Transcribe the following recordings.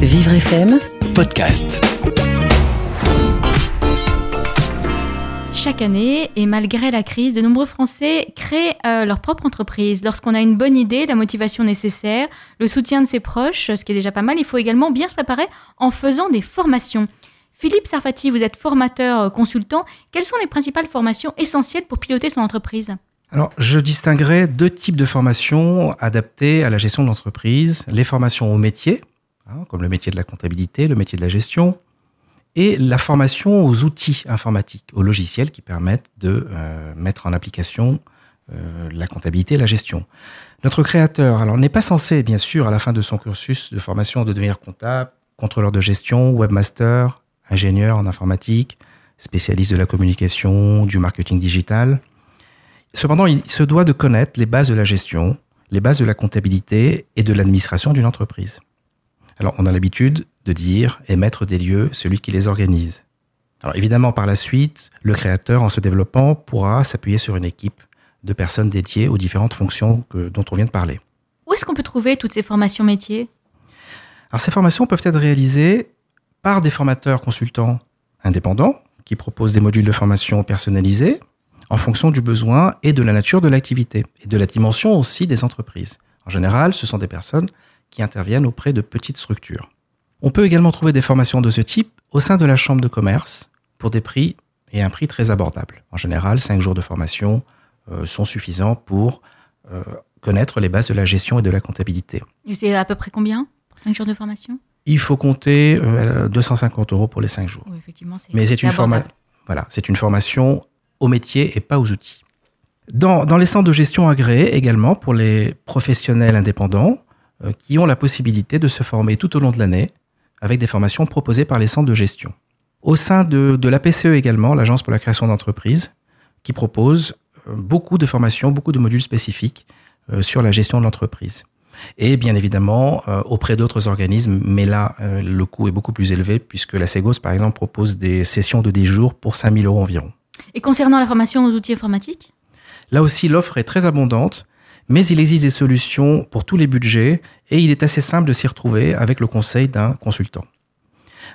Vivre FM, podcast. Chaque année, et malgré la crise, de nombreux Français créent euh, leur propre entreprise. Lorsqu'on a une bonne idée, la motivation nécessaire, le soutien de ses proches, ce qui est déjà pas mal, il faut également bien se préparer en faisant des formations. Philippe Sarfati, vous êtes formateur euh, consultant. Quelles sont les principales formations essentielles pour piloter son entreprise? Alors, je distinguerai deux types de formations adaptées à la gestion de l'entreprise. Les formations au métier, hein, comme le métier de la comptabilité, le métier de la gestion, et la formation aux outils informatiques, aux logiciels qui permettent de euh, mettre en application euh, la comptabilité et la gestion. Notre créateur, n'est pas censé, bien sûr, à la fin de son cursus de formation, de devenir comptable, contrôleur de gestion, webmaster, ingénieur en informatique, spécialiste de la communication, du marketing digital. Cependant, il se doit de connaître les bases de la gestion, les bases de la comptabilité et de l'administration d'une entreprise. Alors, on a l'habitude de dire est maître des lieux celui qui les organise. Alors, évidemment, par la suite, le créateur, en se développant, pourra s'appuyer sur une équipe de personnes dédiées aux différentes fonctions que- dont on vient de parler. Où est-ce qu'on peut trouver toutes ces formations métiers? Alors, ces formations peuvent être réalisées par des formateurs consultants indépendants qui proposent des modules de formation personnalisés en fonction du besoin et de la nature de l'activité et de la dimension aussi des entreprises. En général, ce sont des personnes qui interviennent auprès de petites structures. On peut également trouver des formations de ce type au sein de la chambre de commerce pour des prix et un prix très abordable. En général, 5 jours de formation euh, sont suffisants pour euh, connaître les bases de la gestion et de la comptabilité. Et c'est à peu près combien pour 5 jours de formation? Il faut compter euh, 250 euros pour les 5 jours. Oui, effectivement, c'est Mais c'est une, forma- voilà, c'est une formation au métier et pas aux outils. Dans, dans les centres de gestion agréés également pour les professionnels indépendants euh, qui ont la possibilité de se former tout au long de l'année avec des formations proposées par les centres de gestion. Au sein de, de l'APCE également, l'Agence pour la création d'entreprises, qui propose euh, beaucoup de formations, beaucoup de modules spécifiques euh, sur la gestion de l'entreprise. Et bien évidemment, auprès d'autres organismes, mais là, le coût est beaucoup plus élevé puisque la Ségos, par exemple, propose des sessions de 10 jours pour 5000 euros environ. Et concernant la formation aux outils informatiques Là aussi, l'offre est très abondante, mais il existe des solutions pour tous les budgets et il est assez simple de s'y retrouver avec le conseil d'un consultant.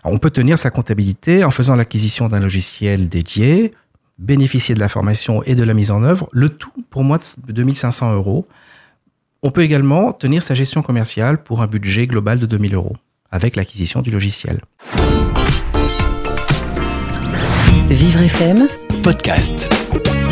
Alors, on peut tenir sa comptabilité en faisant l'acquisition d'un logiciel dédié, bénéficier de la formation et de la mise en œuvre, le tout pour moins de 2500 euros. On peut également tenir sa gestion commerciale pour un budget global de 2000 euros avec l'acquisition du logiciel. Vivre FM, Podcast.